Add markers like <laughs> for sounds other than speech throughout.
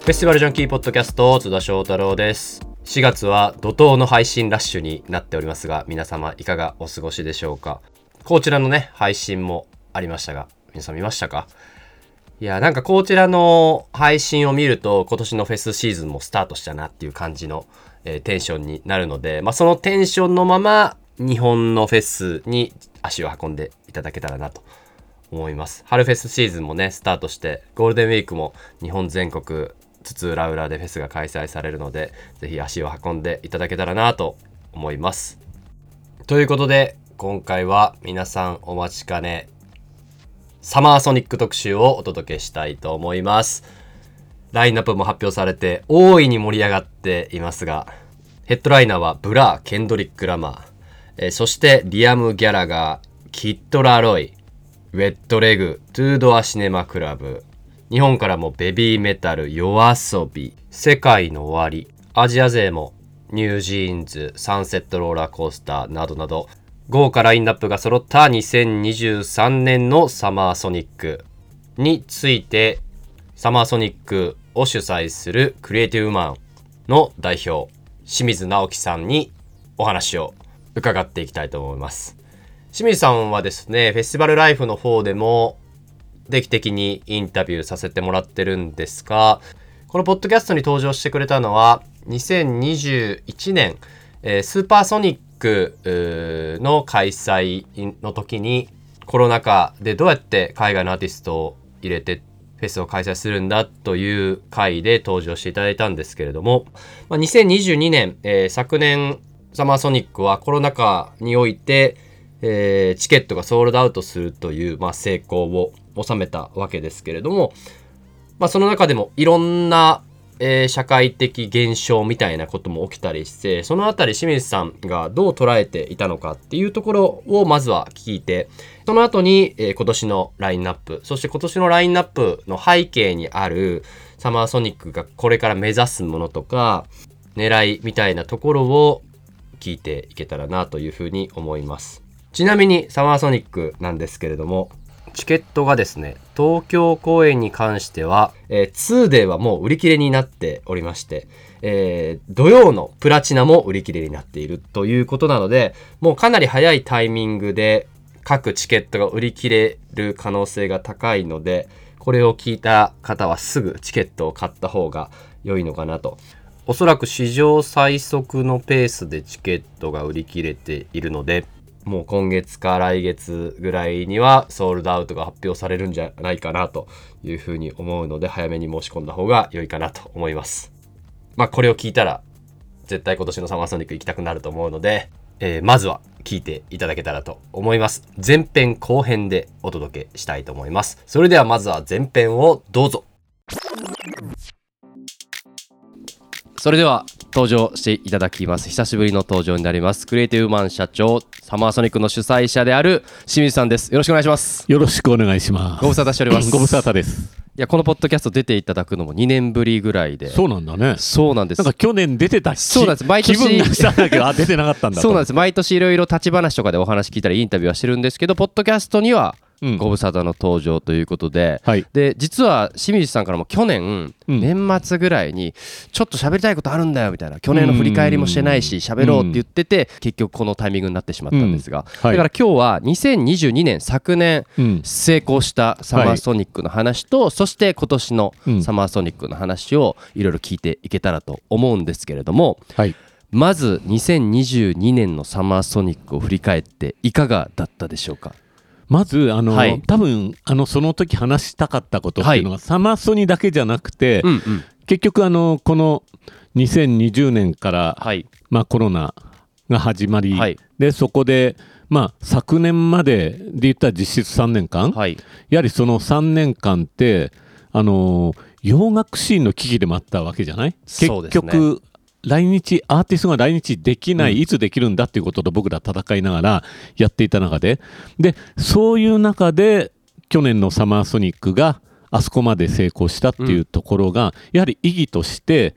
フェスティバルジャンキーポッドキャスト津田翔太郎です。4月は怒涛の配信ラッシュになっておりますが皆様いかがお過ごしでしょうか？こちらのね配信もありましたが皆さん見ましたか？いやなんかこちらの配信を見ると今年のフェスシーズンもスタートしたなっていう感じの、えーテンションになるので、まあ、そのテンションのまま日本のフェスに足を運んでいただけたらなと思います。春フェスシーズンもねスタートしてゴールデンウィークも日本全国津々浦々でフェスが開催されるのでぜひ足を運んでいただけたらなと思います。ということで今回は皆さんお待ちかねサマーソニック特集をお届けしたいと思います。ラインナップも発表されて大いに盛り上がっていますがヘッドライナーはブラー、ケンドリック・ラマー、えーそしてリアム・ギャラガー、キッド・ラロイ、ウェット・レグ、トゥードア・シネマ・クラブ、日本からもベビーメタル、夜遊び、世界の終わり、アジア勢もニュージーンズ、サンセットローラーコースターなどなど、豪華ラインナップが揃った2023年のサマーソニックについて、サマーソニックを主催するクリエイティブマンの代表、清水直樹さんにお話を伺っていきたいと思います。清水さんはですね、フェスティバルライフの方でも定期的にインタビューさせてもらってるんですが、このポッドキャストに登場してくれたのは、2021年、えースーパーソニックの開催の時に、コロナ禍でどうやって海外のアーティストを入れてフェスを開催するんだという回で登場していただいたんですけれども、まあ、2022年、えー昨年サマーソニックはコロナ禍において、えーチケットがソールドアウトするという、まあ、成功を収めたわけですけれども、まあ、その中でもいろんな、えー社会的現象みたいなことも起きたりしてそのあたり清水さんがどう捉えていたのかっていうところをまずは聞いてその後に、えー今年のラインナップそして今年のラインナップの背景にあるサマーソニックがこれから目指すものとか狙いみたいなところを聞いていけたらなというふうに思います。ちなみにサマーソニックなんですけれどもチケットがですね東京公演に関しては、えー2 d はもう売り切れになっておりまして、えー土曜のプラチナも売り切れになっているということなのでもうかなり早いタイミングで各チケットが売り切れる可能性が高いのでこれを聞いた方はすぐチケットを買った方が良いのかなと。おそらく史上最速のペースでチケットが売り切れているのでもう今月か来月ぐらいにはソールドアウトが発表されるんじゃないかなというふうに思うので早めに申し込んだ方が良いかなと思います。まあこれを聞いたら絶対今年のサマーソニック行きたくなると思うので、えーまずは聞いていただけたらと思います。前編後編でお届けしたいと思います。それではまずは前編をどうぞ。それでは登場していただきます。久しぶりの登場になります。クリエイティブマン社長サマーソニックの主催者である清水さんです。よろしくお願いします。よろしくお願いします。ご無沙汰しております。ご無沙汰です。いやこのポッドキャスト出ていただくのも2年ぶりぐらいで。そうなんだね。そうなんです。なんか去年出てたしそうなんです。毎年気分がしたんだけど、あ、出てなかったんだと。<laughs> そうなんです。毎年いろいろ立ち話とかでお話聞いたりインタビューはしてるんですけどポッドキャストにはうん。ご無沙汰の登場ということで、はい。で実は清水さんからも去年、うん。年末ぐらいにちょっと喋りたいことあるんだよみたいな去年の振り返りもしてないし喋ろうって言ってて結局このタイミングになってしまったんですが、はい。だから今日は2022年昨年うん。成功したサマーソニックの話と、そして今年のうん。サマーソニックの話をいろいろ聞いていけたらと思うんですけれどもはい。まず2022年のサマーソニックを振り返っていかがだったでしょうか？まず、あの、はい。多分、あの、その時話したかったことっていうのは、サマソニだけじゃなくて、うんうん。結局、あの、この2020年から、はい。まあ、コロナが始まり、はい。で、そこで、まあ、昨年までで言ったら実質3年間、はい。やはりその3年間って、あのー洋楽シーンの危機でもあったわけじゃない？結そうですね。局、来日、アーティストが来日できない、うん。いつできるんだっていうことと僕ら戦いながらやっていた中で、で、そういう中で、去年のサマーソニックがあそこまで成功したっていうところが、やはり意義として、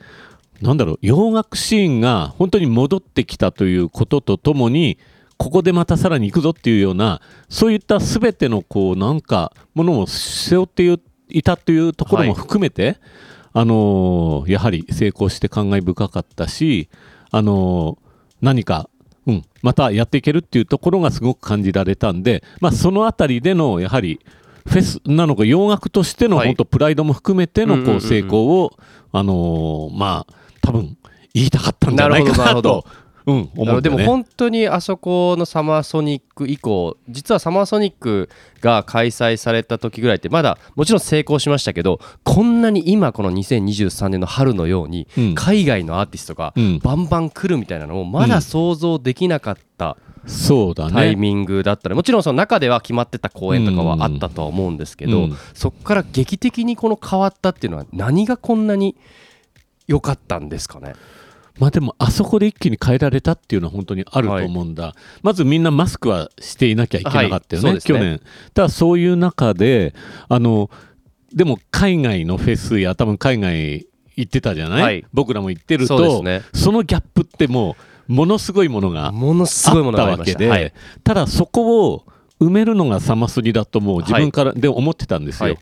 なんだろう、洋楽シーンが本当に戻ってきたということとともに、ここでまたさらに行くぞっていうような、そういったすべてのこうなんかものを背負っていたというところも含めて、あのーやはり成功して感慨深かったし、あのー何か、うん、またやっていけるっていうところがすごく感じられたんで、まあ、そのあたりでのやはりフェスなのか洋楽としてのはい。本当プライドも含めてのこうん成功を、あのーまあ多分言いたかったんじゃないかなるほどなるほなと、うん、思うね。でも本当にあそこのサマーソニック以降実はサマーソニックが開催された時ぐらいってまだもちろん成功しましたけどこんなに今この2023年の春のようにうん。海外のアーティストがうん。バンバン来るみたいなのをまだ想像できなかったそうだね。タイミングだったねもちろんその中では決まってた公演とかはあったとは思うんですけど、うん。そこから劇的にこの変わったっていうのは何がこんなに良かったんですかね？まあでもあそこで一気に変えられたっていうのは本当にあると思うんだ、まずみんなマスクはしていなきゃいけなかったよね、はいね。去年。ただそういう中であのでも海外のフェスや多分海外行ってたじゃない、はい。僕らも行ってるとそね。そのギャップってもうものすごいものがものすごいものがあったわけで、はいただそこを埋めるのがサマスリだともう自分からで思ってたんですよ、はい。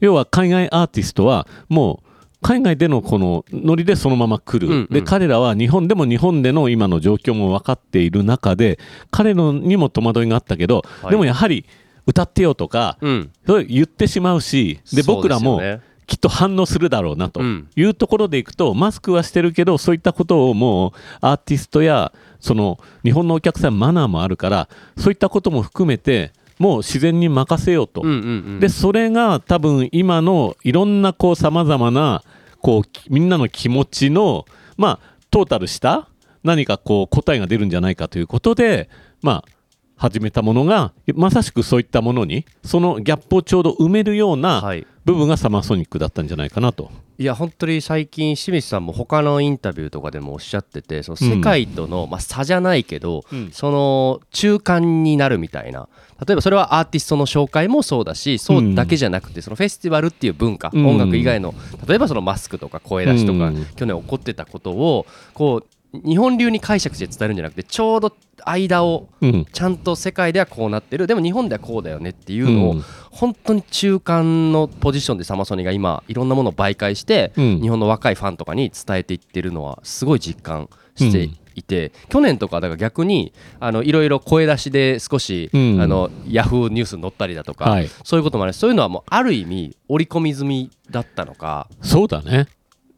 要は海外アーティストはもう海外でのこのノリでそのまま来る、うんうん。で彼らは日本でも日本での今の状況も分かっている中で彼のにも戸惑いがあったけど、はい。でもやはり歌ってよとか、うん。それ言ってしまうしで僕らもきっと反応するだろうなとうん。いうところでいくと、マスクはしてるけどそういったことをもうアーティストやその日本のお客さんマナーもあるからそういったことも含めてもう自然に任せようと、うんうんうん。でそれが多分今のいろんなこうさまざまなこうみんなの気持ちのまあトータルした何かこう答えが出るんじゃないかということでまあ始めたものがまさしくそういったものにそのギャップをちょうど埋めるようなはい。部分がサマーソニックだったんじゃないかなと。いや本当に最近清水さんも他のインタビューとかでもおっしゃっててその世界との、まあ、差じゃないけど、うん。その中間になるみたいな。例えばそれはアーティストの紹介もそうだしそうだけじゃなくて、そのフェスティバルっていう文化、うん。音楽以外の例えばそのマスクとか声出しとか、うん。去年起こってたことをこう日本流に解釈して伝えるんじゃなくてちょうど間をうん。ちゃんと世界ではこうなってる。でも日本ではこうだよねっていうのを、うん。本当に中間のポジションでサマソニが今いろんなものを媒介して、うん。日本の若いファンとかに伝えていってるのはすごい実感していて、去年とかだから逆にあのいろいろ声出しで少し、うん。あのヤフーニュースに載ったりだとか、はい。そういうこともある。しそういうのはもうある意味織り込み済みだったのか。そうだね。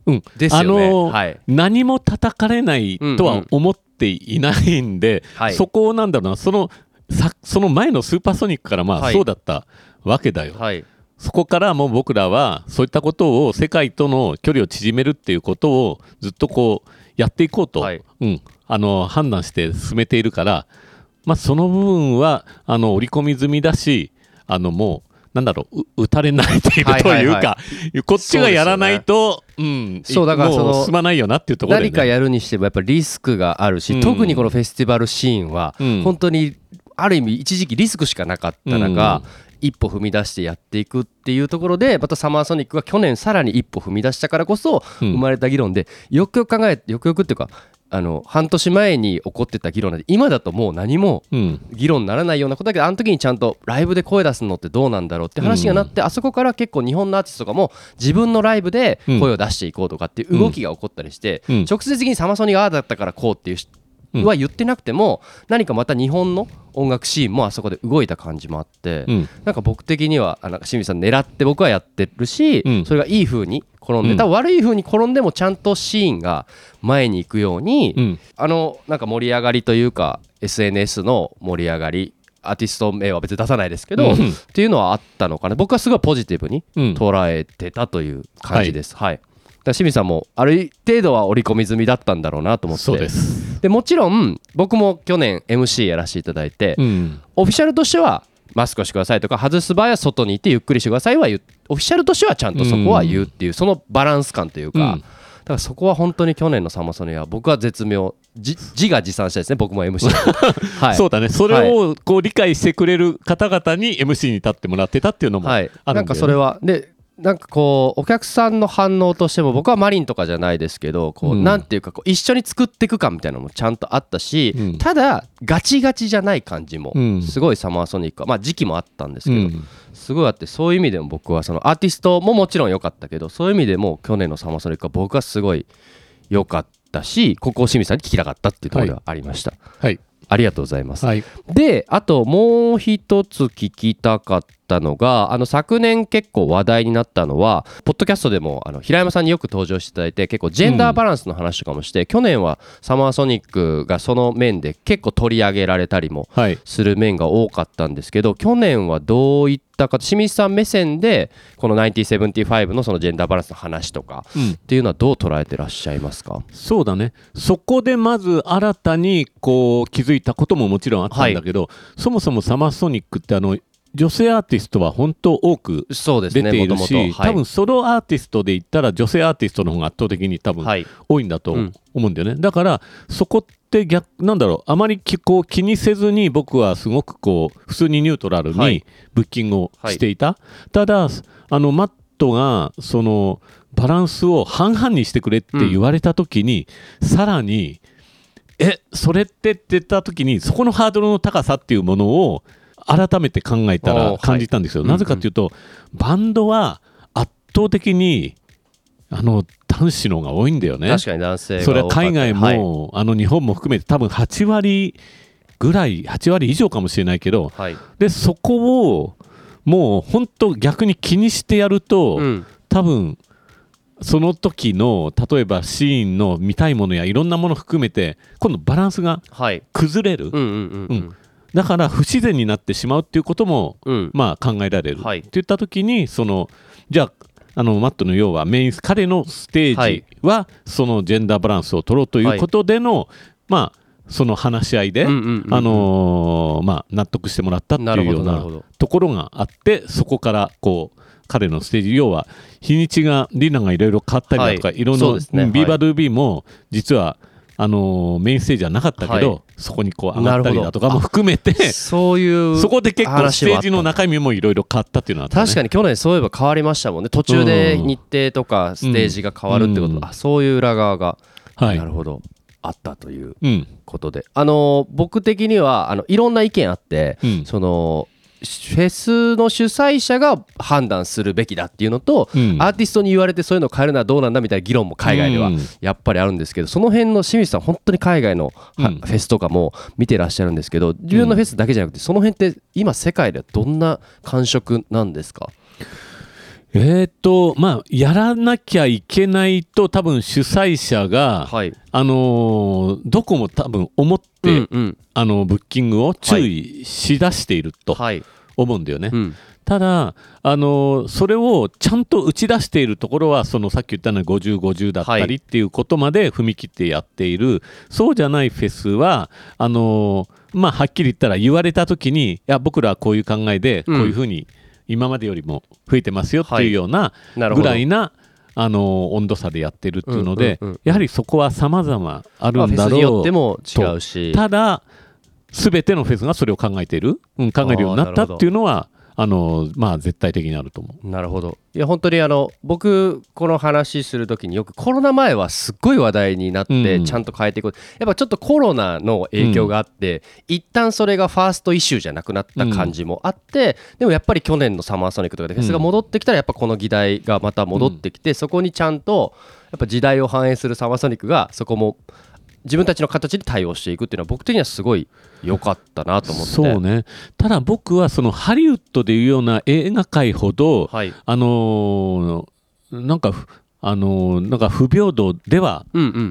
うん、ですよね。あのーはい。何も叩かれないとは思っていないんで、はい。そこをなんだろうなそのさその前のスーパーソニックからまあはい。そうだったわけだよ、はい。そこからもう僕らはそういったことを世界との距離を縮めるっていうことをずっとこうやっていこうと、はい。うん、あの判断して進めているから、まあ、その部分はあの織り込み済みだしあのもうなんだろうう打たれないでいるというか、はいはいは <laughs> こっちがやらないとう、ん、そうだからその進まないよなっていうところで、ね、何かやるにしてもやっぱりリスクがあるし、うん。特にこのフェスティバルシーンはうん。本当にある意味一時期リスクしかなかった中、一歩踏み出してやっていくっていうところでまたサマーソニックが去年さらに一歩踏み出したからこそうん。生まれた議論で、よくよく考えてよくよくっていうかあの半年前に起こってた議論なんで今だともう何もうん。議論にならないようなことだけどあの時にちゃんとライブで声出すのってどうなんだろうって話がなって、あそこから結構日本のアーティストとかも自分のライブで声を出していこうとかっていう動きが起こったりして、うん。直接的にサマソニがああだったからこうっていうは言ってなくても何かまた日本の音楽シーンもあそこで動いた感じもあって、うん。なんか僕的にはあなんか清水さん狙って僕はやってるし、うん。それがいい風に転んで、うん。多分悪い風に転んでもちゃんとシーンが前に行くように、うん。あのなんか盛り上がりというか SNS の盛り上がりアーティスト名は別に出さないですけど、うん。っていうのはあったのかな。僕はすごいポジティブにうん。捉えてたという感じです。はい、だから清水さんもある程度は織り込み済みだったんだろうなと思って。そうです、でもちろん僕も去年 MC やらせていただいて、うん。オフィシャルとしてはマスクをしてくださいとか外す場合は外にいてゆっくりしてくださいは言う。オフィシャルとしてはちゃんとそこは言うっていう、そのバランス感というか、うん。だからそこは本当に去年のサマソニは僕は絶妙じ自画自賛したいですね僕も MC <laughs> はい。そうだね。それをこう理解してくれる方々に MC に立ってもらってたっていうのもあはい、るんだよね。なんかそれはでなんかこうお客さんの反応としても僕はマリンとかじゃないですけどこう、うん。なんていうかこう一緒に作っていくかみたいなのもちゃんとあったし、うん。ただガチガチじゃない感じもうん。すごいサマーソニックはまあ時期もあったんですけど、うん。すごいあってそういう意味でも僕はそのアーティストももちろん良かったけどそういう意味でも去年のサマーソニックは僕はすごい良かったしここを清水さんに聞きたかったっていうところではありました、はい。ありがとうございます、はい。であともう一つ聞きたかったのがあの昨年結構話題になったのはポッドキャストでもあの平山さんによく登場していただいて結構ジェンダーバランスの話とかもして、去年はサマーソニックがその面で結構取り上げられたりもはい。する面が多かったんですけど去年はどういったか清水さん目線でこの1975のそのジェンダーバランスの話とかうん。っていうのはどう捉えてらっしゃいますか？そうだね。そこでまず新たにこう気づいたことももちろんあったんだけど、そもそもサマーソニックってあの女性アーティストは本当多く出ているし、はい。多分ソロアーティストで言ったら女性アーティストの方が圧倒的に多分はい。多いんだとうん。思うんだよね、だからそこって逆なんだろうあまりきこう気にせずに僕はすごくこう普通にニュートラルはい。にブッキングをしていた、ただあのマットがそのバランスを半々にしてくれって言われた時に、さらにえそれってって言った時にそこのハードルの高さっていうものを改めて考えたら感じたんですよ、うんなぜかというと、バンドは圧倒的にあの男子の方が多いんだよね。確かに男性がそれは海外も、はい。あの日本も含めて多分8割ぐらい8割以上かもしれないけどはい。でそこをもう本当逆に気にしてやると、うん。多分その時の例えばシーンの見たいものやいろんなもの含めて今度バランスがはい。崩れる、うんうんうん。うんだから不自然になってしまうっていうこともうん。まあ考えられる、はい。って言った時にそのじゃああのマットの要はメイン彼のステージはそのジェンダーバランスを取ろうということでの、まあその話し合いで、あのーまあ、納得してもらったっていうようなところがあってそこからこう彼のステージ要は日にちがリナがいろいろ変わったりだとか、はい。い、ろんな、ね。うんビーバードゥービーも実はあのーメインステージはなかったけど、はい。そこにこう上がったりだとかも含めてそういうそこで結構ステージの中身もいろいろ変わったっていうのはね、確かに去年そういえば変わりましたもんね。途中で日程とかステージが変わるってこと、うんあそういう裏側が、はい。なるほど。あったといううん。ことで。あの僕的にはあのいろんな意見あって、うん。そのフェスの主催者が判断するべきだっていうのと、うん。アーティストに言われてそういうのを変えるのはどうなんだみたいな議論も海外ではうん。やっぱりあるんですけどその辺の清水さん本当に海外のはうん。フェスとかも見てらっしゃるんですけど自分のフェスだけじゃなくてその辺って今世界ではどんな感触なんですか？えーっとまあやらなきゃいけないと多分主催者が、はい。あのーどこも多分思って、うんうん。あのブッキングを注意しだしているとはい。思うんだよね。うん。ただ、あのそれをちゃんと打ち出しているところはそのさっき言ったの50、50だったはい。りっていうことまで踏み切ってやっている、そうじゃないフェスはあのまあ、はっきり言ったら言われた時にいや僕らはこういう考えでこういうふうに今までよりも増えてますよっていうようなぐらいな、あの温度差でやってるっていうので、うんうんうんやはりそこは様々あるまあ、んだろうっても違うし。ただ、すべてのフェスがそれを考えている、うん、考えるようになったっていうのは、あのまあ、絶対的にあると思う。なるほど。いや本当にあの僕この話する時によくコロナ前はすっごい話題になってうん。ちゃんと変えていく、やっぱちょっとコロナの影響があって、一旦それがファーストイシューじゃなくなった感じもあって、でもやっぱり去年のサマーソニックとかでフェスが戻ってきたらやっぱこの議題がまた戻ってきて、そこにちゃんとやっぱ時代を反映するサマーソニックがそこも自分たちの形で対応していくっていうのは僕的にはすごい良かったなと思って。そうね。ただ僕はそのハリウッドでいうような映画界ほど、はい。あのーなんかふあのーなんか不平等では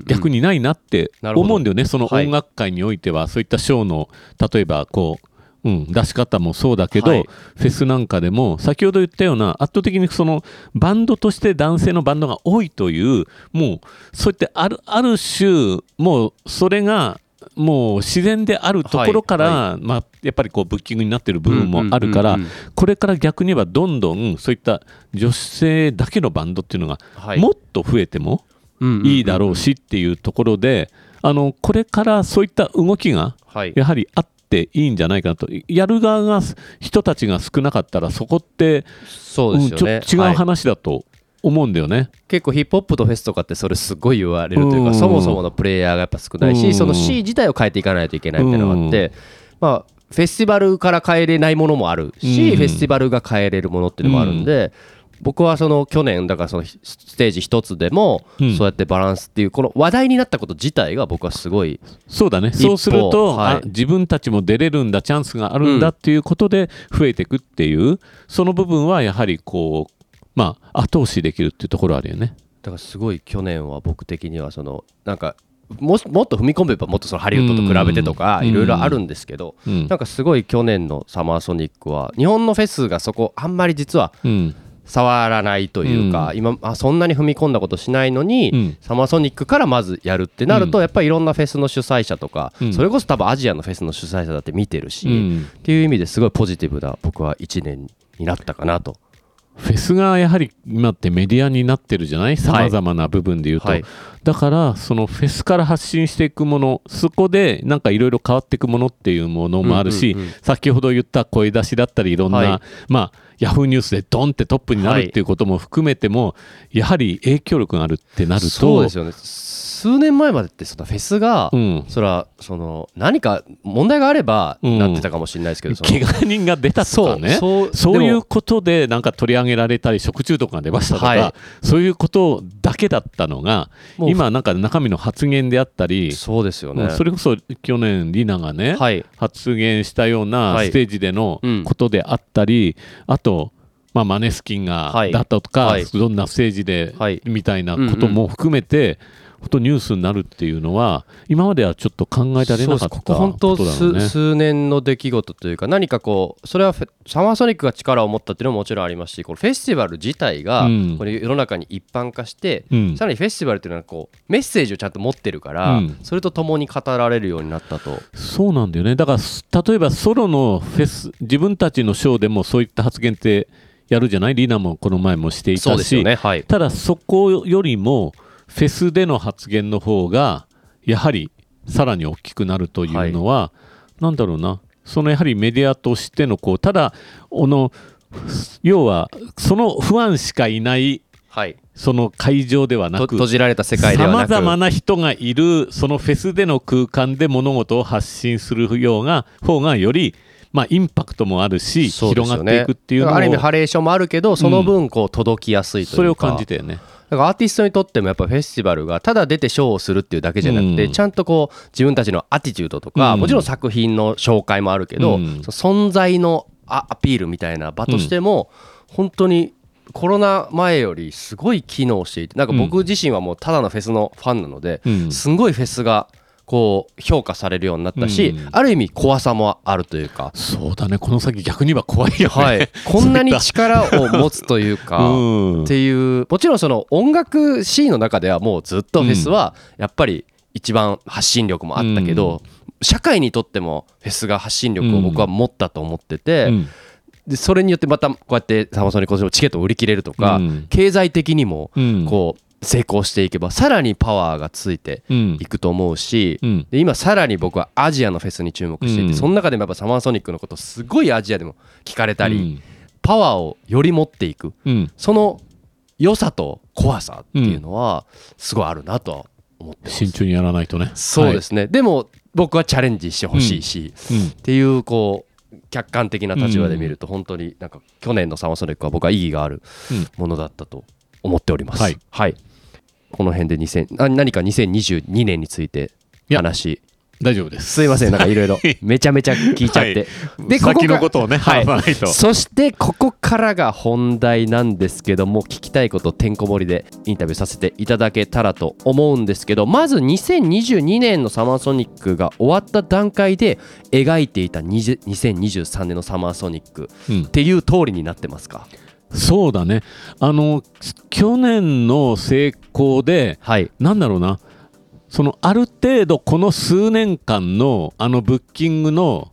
逆にないなって思うんだよね、そのはい。音楽界においては、そういったショーの例えばこう、うん、出し方もそうだけど、はい。フェスなんかでも先ほど言ったような圧倒的にそのバンドとして男性のバンドが多いというもうそういったあるある種もうそれがもう自然であるところから、はまあ、やっぱりこうブッキングになってる部分もあるから、これから逆に言えばどんどんそういった女性だけのバンドっていうのがはい。もっと増えても、いいだろうしっていうところで、あのこれからそういった動きがはい。やはりあっていいんじゃないかなと。やる側が人たちが少なかったらそこってそうですよね、うんちょ違うはい話だと思うんだよね。結構ヒップホップとフェスとかってそれすごい言われるというか、うん。そもそものプレイヤーがやっぱ少ないし、うん。その C 自体を変えていかないといけないっていうのがあって、まあフェスティバルから変えれないものもあるし、うん。フェスティバルが変えれるものっていうのもあるんで、僕はその去年だからそのステージ一つでもうん。そうやってバランスっていうこの話題になったこと自体が僕はすごいそうだね。そうすると、はい。あ自分たちも出れるんだチャンスがあるんだっていうことで増えていくっていう、その部分はやはりこうまあ後押しできるっていうところあるよね。だからすごい去年は僕的にはそのなんかももっと踏み込めばもっとそのハリウッドと比べてとかうん。いろいろあるんですけど、うん。なんかすごい去年のサマーソニックは日本のフェスがそこあんまり実はうん触らないというか、うん。今あそんなに踏み込んだことしないのに、うん。サマーソニックからまずやるってなると、うん。やっぱりいろんなフェスの主催者とか、うん。それこそ多分アジアのフェスの主催者だって見てるし、うん。っていう意味ですごいポジティブな僕は1年になったかなと。フェスがやはり今ってメディアになってるじゃない？さまざまな部分で言うと、はい。だからそのフェスから発信していくものそこでなんかいろいろ変わっていくものっていうものもあるし、うんうんうん。先ほど言った声出しだったりいろんな、はい。まあヤフーニュースでドンってトップになるっていうことも含めても、やはり影響力があるってなるとそうですよね数年前までってそのフェスが、うん。それはその何か問題があればうん。なってたかもしれないですけど、怪我人が出たとかね。そういうことでなんか取り上げられたり食中毒が出ましたとか、はい。そういうことだけだったのが今なんか中身の発言であったり、そうですよね、それこそ去年リナがね、はい。発言したようなはい。ステージでのうん。ことであったり、あと、まあ、マネスキンがはい。だったとか、はい。どんなステージではい。みたいなことも含めて、本当ニュースになるっていうのは今まではちょっと考えられなかったここ本当ね。数年の出来事というか何かこうそれはサマーソニックが力を持ったっていうのももちろんありますしこのフェスティバル自体がうん。これ世の中に一般化して、うん。さらにフェスティバルっていうのはこうメッセージをちゃんと持ってるから、うん。それとともに語られるようになったと。そうなんだよね。だからす例えばソロのフェス自分たちのショーでもそういった発言ってやるじゃない？リナもこの前もしていたし、ね。はい。ただそこよりもフェスでの発言の方がやはりさらに大きくなるというのは、なんだろうな。そのやはりメディアとしてのこうただこの要はその不安しかいないはい。その会場ではなとく閉じられた世界ではなく。さまざまな人がいるそのフェスでの空間で物事を発信するようが方がより、まあ、インパクトもあるし、広がっていくっていうのをある意味ハレーションもあるけどその分こう届きやすいというか、それを感じたよね。だからアーティストにとってもやっぱフェスティバルがただ出てショーをするっていうだけじゃなくて、うん。ちゃんとこう自分たちのアティチュードとか、うん。もちろん作品の紹介もあるけど、存在のアアピールみたいな場としても、本当にコロナ前よりすごい機能していてなんか僕自身はもうただのフェスのファンなので、うん。すんごいフェスがこう評価されるようになったし、うん。ある意味怖さもあるというか。そうだね。この先逆には怖いよね。はい、<laughs> こんなに力を持つというか、<laughs> うん。っていうもちろんその音楽シーンの中ではもうずっとフェスはやっぱり一番発信力もあったけど、社会にとってもフェスが発信力を僕は持ったと思ってて、うん。でそれによってまたこうやってサマソニコチケットを売り切れるとか、うん。経済的にもうん。こう成功していけばさらにパワーがついてうん。いくと思うし、うん。で今さらに僕はアジアのフェスに注目していて、うん。その中でもやっぱサマーソニックのことすごいアジアでも聞かれたり、うん。パワーをより持っていく。うん。その良さと怖さっていうのはすごいあるなとは思ってます、慎重にやらないとね。そうですね、でも僕はチャレンジしてほしいし、っていうこう客観的な立場で見ると本当になんか去年のサマーソニックは僕は意義があるうん。ものだったと思っております。はいこの辺で2000あ何か2022年について話。大丈夫です。すいませんなんかいろいろ。めちゃめちゃ聞いちゃって、でここ先かのことをね、はい。話さないと。そしてここからが本題なんですけども聞きたいことてんこ盛りでインタビューさせていただけたらと思うんですけどまず2022年のサマーソニックが終わった段階で描いていた20 2023年のサマーソニック。うん。っていう通りになってますか？そうだね。あの去年の成功ではい。なんだろうな。そのある程度この数年間のあのブッキングの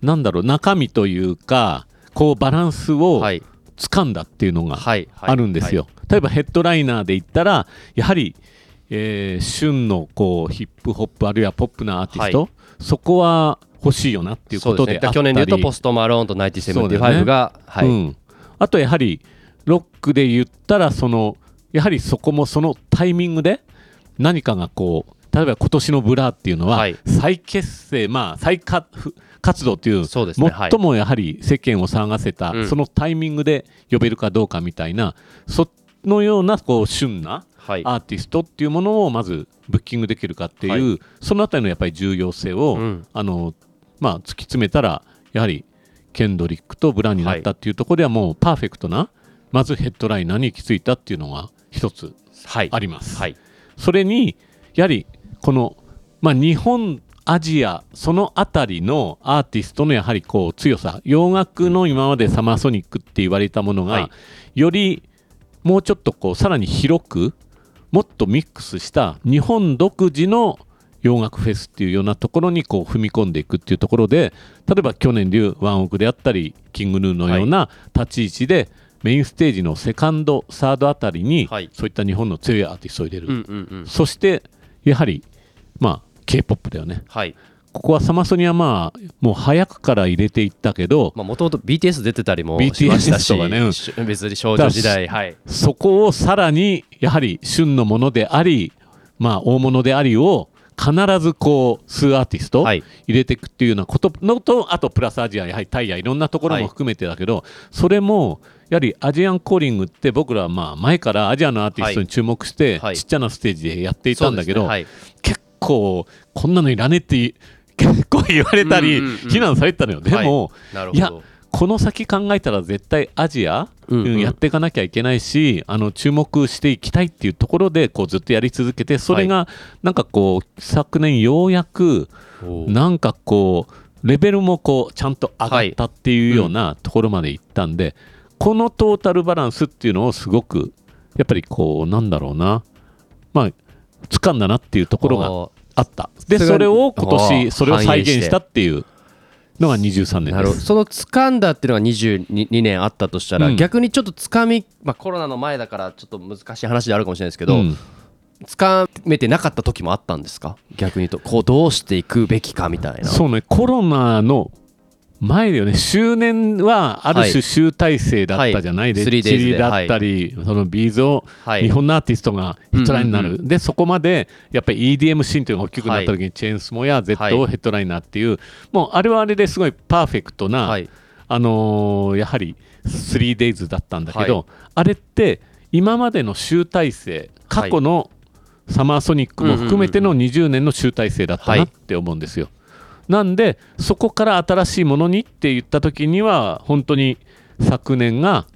なんだろう中身というかこうバランスをはい。掴んだっていうのがあるんですよ。例えばヘッドライナーで言ったらやはり、えー旬のこうヒップホップあるいはポップなアーティスト、はそこは欲しいよなっていうことでね。去年で言うとポストマローンと1975が、はい、うん、あとやはりロックで言ったらそのやはりそこもそのタイミングで何かがこう例えば今年のブラっていうのははい。再結成、まあ再活活動っていうそうですね。はい。最もやはり世間を騒がせた、うん。そのタイミングで呼べるかどうかみたいなそのようなこう旬なはい。アーティストっていうものをまずブッキングできるかっていう、はそのあたりのやっぱり重要性を、うん。あのまあ、突き詰めたらやはりケンドリックとブランになったっていうところではもうパーフェクトなまずヘッドライナーに行き着いたっていうのが一つはいあります。はい。それにやはりこの、まあ、日本アジアそのあたりのアーティストのやはりこう強さ洋楽の今までサマーソニックって言われたものが、はい。よりもうちょっとこうさらに広くもっとミックスした日本独自の洋楽フェスっていうようなところにこう踏み込んでいくっていうところで例えば去年でいうワンオクであったりキングヌーのような立ち位置で、メインステージのセカンドサードあたりに、はい。そういった日本の強いアーティストを入れる、うんうんうん。そしてやはりまあ K-POP だよね。はい。ここはサマソニはまあもう早くから入れていったけどまあもともと BTS 出てたりも BTS しましたしとかねうん。し別に少女時代はい。そこをさらにやはり旬のものでありまあ大物でありを必ずこう数アーティストはい。入れていくっていうようなことのとあとプラスアジアやはりタイやいろんなところはい。も含めてだけど、それもやはりアジアンコーリングって僕らはまあ前からアジアのアーティストに注目してはい。ちっちゃなステージでやっていたんだけど、結構こんなのいらねえって <laughs> 結構言われたり、非難されてたのよ。でも、はい。なるほど。いやこの先考えたら絶対アジア、うんうん。うんやっていかなきゃいけないしあの注目していきたいっていうところでこうずっとやり続けてそれがなんかこう昨年ようやくなんかこうレベルもこうちゃんと上がったっていうようなところまでいったんで、このトータルバランスっていうのをすごくやっぱりこうなんだろうな。まあ掴んだなっていうところがあった。でそれを今年それを再現したっていうのが23年。なるほど。その掴んだっていうのが22年あったとしたら、うん。逆にちょっと掴み、まあ、コロナの前だからちょっと難しい話であるかもしれないですけど、うん。掴めてなかった時もあったんですか？逆に言うとこうどうしていくべきかみたいな。そうねコロナの前だよね。周年はあるはい。種集大成だったじゃない、はい。で。3days チリでだったり、そのビーズをはい。日本のアーティストがヘッドラインになる、うんうんでそこまでやっぱり EDM シーンというのが大きくなった時に、チェーンスモや Z はいをヘッドライナーっていう、もうあれはあれですごいパーフェクトな、はい。あのーやはり 3days だったんだけど、はい。あれって今までの集大成過去のサマーソニックも含めての20年の集大成だったなって思うんですよ。なんでそこから新しいものにって言った時には本当に昨年が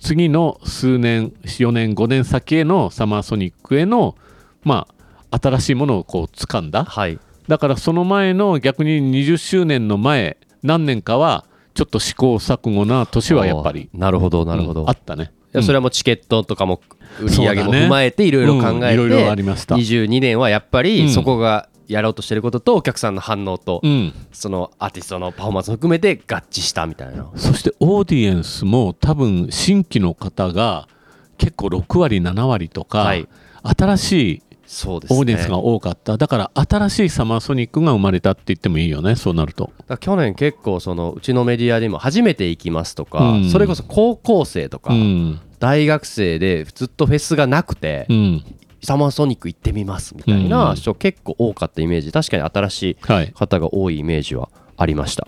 次の数年4年5年先へのサマーソニックへのまあ新しいものをこう掴んだ。はい。だからその前の逆に20周年の前何年かはちょっと試行錯誤な年はやっぱりなるほどなるほど、うんあったね。いやそれはもうチケットとかも売り上げも踏まえていろいろ考えて、うんいろいろありました。22年はやっぱうん。りそこがやろうとしてることとお客さんの反応と、うん。そのアーティストのパフォーマンスを含めて合致したみたいな。そしてオーディエンスも多分新規の方が結構6割7割とか、はい。新しいそうですね。オーディエンスが多かった、だから新しいサマーソニックが生まれたって言ってもいいよねそうなると。去年結構そのうちのメディアでも初めて行きますとか、うん。それこそ高校生とか、うん。大学生でずっとフェスがなくて、うんサマーソニック行ってみますみたいなうん。人結構多かったイメージ。確かに新しいはい。方が多いイメージはありました。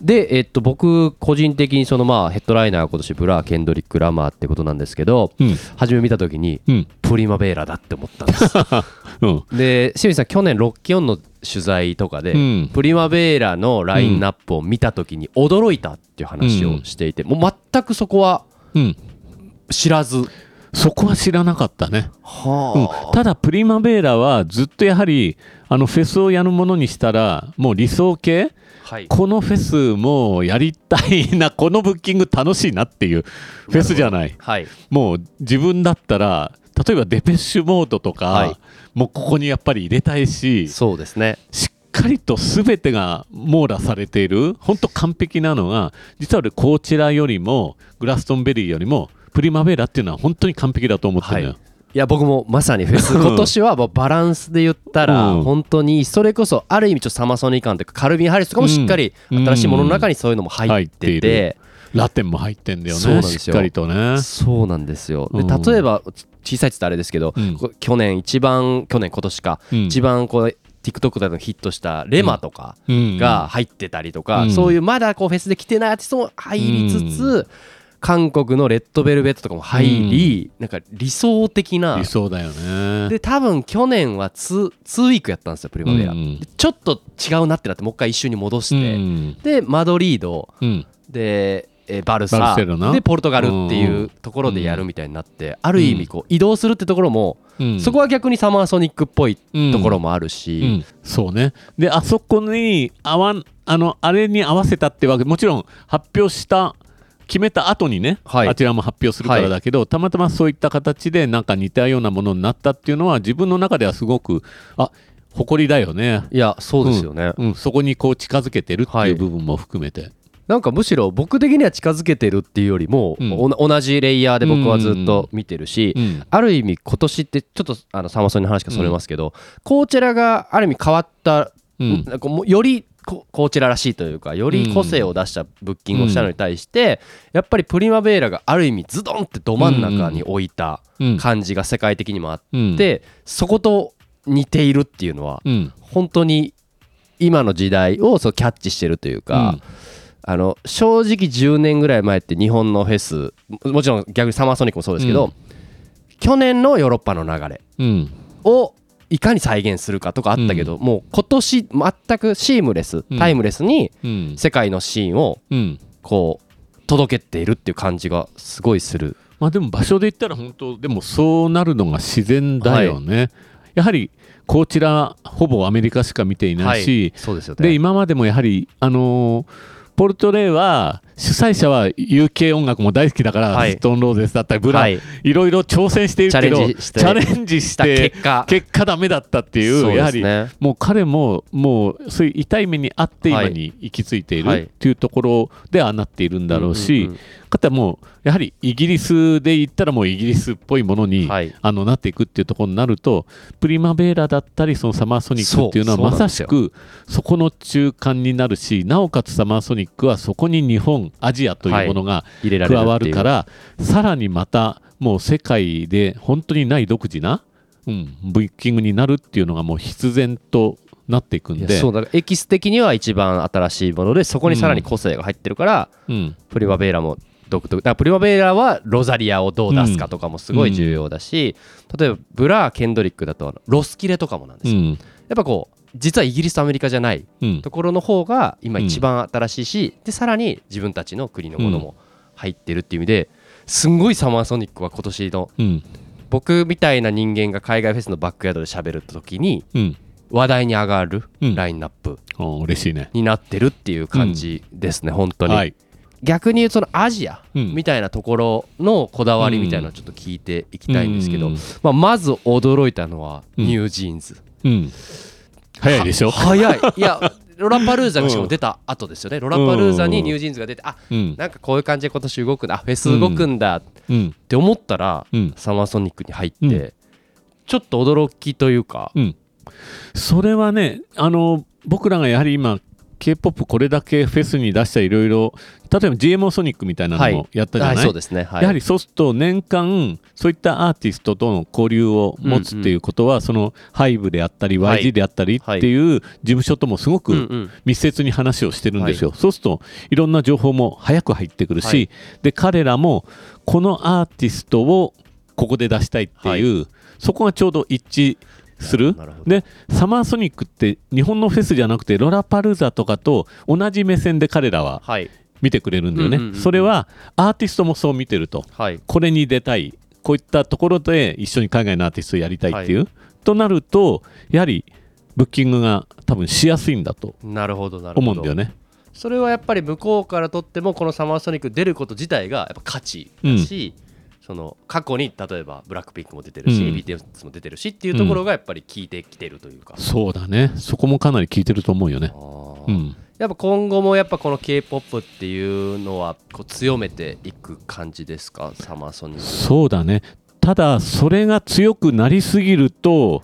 で、えっと、僕個人的にそのまあヘッドライナーが今年ブラーケンドリック・ラマーってことなんですけど、うん。初め見た時にうん。プリマベーラだって思ったんです。<laughs> うん。で清水さん去年ロッキオンの取材とかで、うん。プリマベーラのラインナップを見た時に驚いたっていう話をしていて、もう全くそこはうん。知らずそこは知らなかったね。はうん。ただプリマベーラはずっとやはりあのフェスをやるものにしたらもう理想系はい。このフェスもうやりたいなこのブッキング楽しいなっていうフェスじゃない。はい。もう自分だったら例えばデペッシュモードとか、はい。もうここにやっぱり入れたいしそうですね。しっかりと全てが網羅されている本当完璧なのが実は俺こちらよりもグラストンベリーよりもプリマベーラっていうのは本当に完璧だと思ってるのよ、い。や僕もまさにフェス。今年はもうバランスで言ったらうん。本当にそれこそある意味ちょっとサマソニ感というかカルビン・ハリスとかもしっかりうん。新しいものの中にそういうのも入っててラテンも入ってんだよね。しっかりとねそうなんですよ。でうん。例えば小さいって言ったらあれですけどうん。こ去年一番去年今年かうん。一番こう TikTok でのヒットしたレマとかうん。が入ってたりとか、うん。そういうまだこうフェスで来てないアーティストも入りつつ、韓国のレッドベルベットとかも入り、なんか理想的な理想だよね。で多分去年は 2, 2ウィークやったんですよプリマベラ、うんでちょっと違うなってなってもう一回一周に戻して、うんでマドリードうん。で、えーバルサでポルトガルっていうところでやるみたいになって、ある意味こう移動するってところも、うん。そこは逆にサマーソニックっぽいところもあるうし、ん、そうね。であそこに合わんあのあれに合わせたってわけもちろん発表した決めた後にね、はい。あちらも発表するからだけど、たまたまそういった形でなんか似たようなものになったっていうのは自分の中ではすごくあ誇りだよね、いやそうですよね、うん、そこにこう近づけてるってはい。いう部分も含めて、なんかむしろ僕的には近づけてるっていうよりも、うん。同じレイヤーで僕はずっと見てるし、うん。ある意味今年ってちょっとあのサマソニの話がそれますけど、コーチェラがある意味変わった、うん。なんかもうよりココーチェラらしいというかより個性を出したブッキングをしたのに対して、やっぱりプリマベーラがある意味ズドンってど真ん中に置いたうん。感じが世界的にもあっうん。て、そこと似ているっていうのはうん。本当に今の時代をそうキャッチしてるというか、あの正直10年ぐらい前って日本のフェスももちろん逆にサマーソニックもそうですけど、うん。去年のヨーロッパの流れうん。をいかに再現するかとかあったけど、もう今年全くシームレス、うん。タイムレスにうん。世界のシーンをうん。こう届けているっていう感じがすごいする。まあでも場所で言ったら本当でもそうなるのが自然だよね、やはりこちらほぼアメリカしか見ていないし、そうですよでね。今までもやはりあのーポルトレイは主催者は UK 音楽も大好きだから、はい。ストーンローゼスだったりブラ、はい。い、ろいろ挑戦しているけどチャレンジして結果。結果ダメだったっていうそうやはり。もう彼ももうそういう痛い目にあって今はいに行き着いていはい。るっていうところでああなっているんだろうし、うんうんうん。かたもうやはりイギリスで言ったらもうイギリスっぽいものに、はい。あのなっていくっていうところになるとプリマベーラだったりそのサマーソニックっていうのはまさしくそこの中間になるしなおかつサマーソニックはそこに日本アジアというものが加わるから、さらにまたもう世界で本当にない独自な、うん、ブッキングになるっていうのがもう必然となっていくんで。そうだからエキス的には一番新しいものでそこにさらに個性が入ってるから、うん。プリマベーラも独特。だプリマベーラはロザリアをどう出すかとかもすごい重要だし、例えばブラー・ケンドリックだとロスキレとかもなんですよ、うん。やっぱこう実はイギリスとアメリカじゃないうん。ところの方が今一番新しいし、でさらに自分たちの国のものも入ってるっていう意味ですんごいサマーソニックは今年のうん。僕みたいな人間が海外フェスのバックヤードで喋る時にうん。話題に上がるうん。ラインナップお嬉しいね。になってるっていう感じですね、本当に、はい。逆に言うとそのアジアうん。みたいなところのこだわりみたいなのをちょっと聞いていきたいんですけど、うん。まあ、まず驚いたのはうん。 NewJeans、うん早いでしょ？は早い。いやロラパルーザがしかも出た後ですよね。ロラパルーザに NewJeans が出てあうん。なんかこういう感じで今年動くんだあフェス動くんだ。っうん。て思ったら、うん。サマーソニックに入って、うん。ちょっと驚きというか、うん。それはねあの僕らがやはり今 K-POP これだけフェスに出したいろいろ例えば GMO ソニックみたいなのもやったじゃない、はいそうですね、はい、やはりそうすると年間そういったアーティストとの交流を持つっていうことは、そのハイブであったりはい。YG であったりっていう事務所ともすごくうんうん。密接に話をしてるんですよ、そうするといろんな情報も早く入ってくるし、はい。で彼らもこのアーティストをここで出したいっていう、そこがちょうど一致する？でサマーソニックって日本のフェスじゃなくてロラパルーザとかと同じ目線で彼らははい。見てくれるんだよね、うんうんうんうん。それはアーティストもそう見てると。はい。これに出たい。こういったところで一緒に海外のアーティストをやりたいっていう、となるとやはりブッキングが多分しやすいんだとなるほどなるほど。思うんだよね。それはやっぱり向こうからとってもこのサマーソニック出ること自体がやっぱ価値だし、その過去に例えばブラックピンクも出てるし、うん。BTS も出てるしっていうところがやっぱり効いてきてるというか、そうだね。そこもかなり効いてると思うよね。うん。やっぱ今後もやっぱこの K-POP っていうのはこう強めていく感じですか？サマーソニックそうだね。ただそれが強くなりすぎると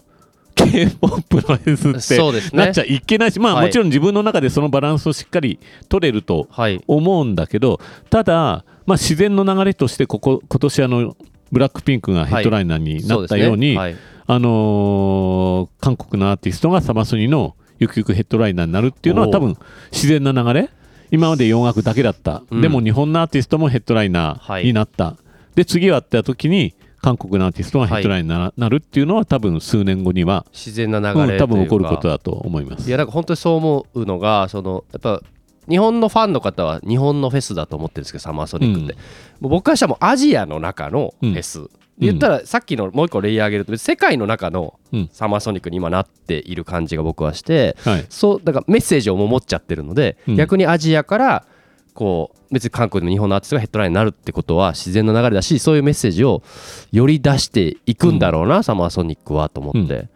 K-POP のフェスそうですね。ってなっちゃいけないし、まあはい。もちろん自分の中でそのバランスをしっかり取れるとはい。思うんだけどただ、まあ、自然の流れとしてここ今年あのブラックピンクがヘッドライナーになったように、そうですねあのー韓国のアーティストがサマソニのゆくゆくヘッドライナーになるっていうのは多分自然な流れ今まで洋楽だけだった、うん。でも日本のアーティストもヘッドライナーになった、で次はってた時に韓国のアーティストがヘッドライナーにな,、なるっていうのは多分数年後には、自然な流れうん多分起こることだと思います。いやなんか本当にそう思うのがそのやっぱ日本のファンの方は日本のフェスだと思ってるんですけどサマーソニックって、うん。僕からしたらもうアジアの中のフェス、言ったらさっきのもう一個レイヤー上げると世界の中のうん。サマーソニックに今なっている感じが僕はしてはい。そうだからメッセージをもう持っちゃってるので、うん。逆にアジアからこう別に韓国でも日本のアーティストがヘッドラインになるってことは自然な流れだしそういうメッセージをより出していくんだろうな、サマーソニックはと思って、う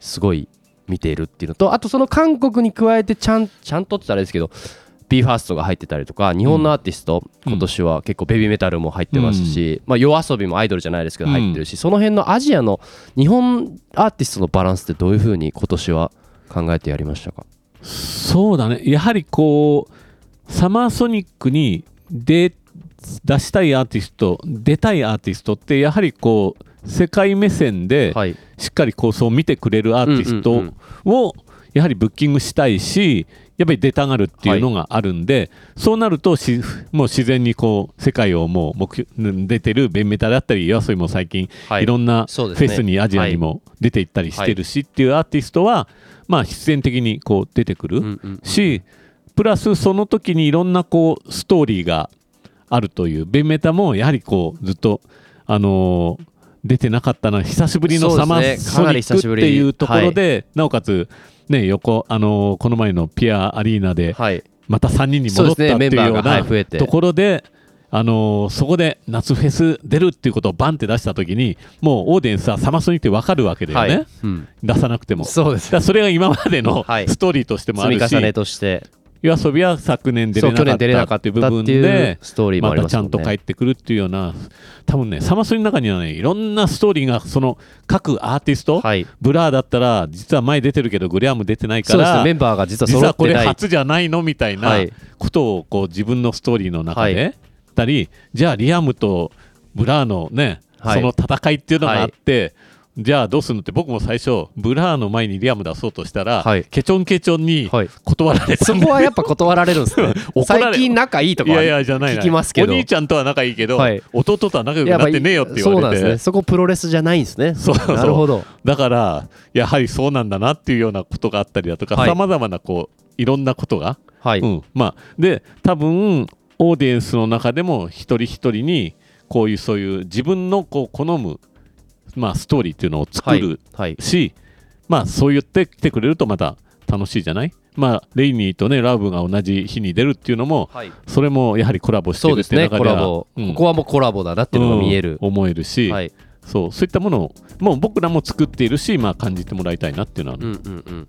すごい見ているっていうのとあとその韓国に加えてちゃんちゃんとって言ったらあれですけど BE:FIRST が入ってたりとか日本のアーティスト、うん。今年は結構ベビーメタルも入ってますし、まあ、夜遊びもアイドルじゃないですけど入ってるし、その辺のアジアの日本アーティストのバランスってどういうふうに今年は考えてやりましたか？そうだね。やはりこうサマーソニックに出出したいアーティスト出たいアーティストってやはりこう世界目線ではい。しっかり構想を見てくれるアーティストをやはりブッキングしたいしやっぱり出たがるっていうのがあるんで、そうなるとしもう自然にこう世界をもう目標出てるベンメタだったり夜遊びも最近はい。いろんなフェスにアジアにも出ていったりしてるしっていうアーティストはまあ必然的にこう出てくる。しプラスその時にいろんなこうストーリーがあるというベンメタもやはりこうずっとあのー出てなかったな久しぶりのサマーソニックっ久しぶりていうところで、なおかつね横あのーこの前のピアアリーナではい。また3人に戻ったっていうような増えて。ところであのーそこで夏フェス出るっていうことをバンって出した時にもうオーディエンスはサマソニって分かるわけだよね、はい。うん。出さなくても。そうです。だからそれが今までのはい。ストーリーとしてもあるし、積み重ねとしてYOASOBI は昨年出れなかったっていう部分でストーリーもあまたちゃんと帰ってくるっていうような多分ねサマソニの中にはねいろんなストーリーがその各アーティスト、はい。ブラーだったら実は前出てるけどグレアム出てないかそうですねらメンバーが実は実はこれ初じゃないのみたいなはい。ことをこう自分のストーリーの中はでたり、じゃあリアムとブラーのね、はい。その戦いっていうのがあって、じゃあどうするのって僕も最初ブラーの前にリアム出そうとしたら、はい。ケチョンケチョンにはい。断られたそんでこはやっぱ断られるんですね。<laughs> 最近仲いいとかいやいやじゃないな聞きますけど。お兄ちゃんとは仲いいけど、はい。弟とは仲良くなってねえよって言われて。そうなんですね。そこプロレスじゃないんですね。そうそう。なるほど。だからやはりそうなんだなっていうようなことがあったりだとかはい。さまざまなこういろんなことが、はい、うん、まあで多分オーディエンスの中でも一人一人にこういうそういう自分のこう好む、まあ、ストーリーっていうのを作はいるはい。し、まあそう言って来てくれるとまた楽しいじゃない？まあレイニーとねラブが同じ日に出るっていうのもはい。それもやはりコラボしてるってそうですねいう中ではコラボ、うん。ここはもうコラボだなっていうのが見える。うん、思えるし、はい。そうそういったものをもう僕らも作っているし、まあ、感じてもらいたいなっていうのはある、うんうんうん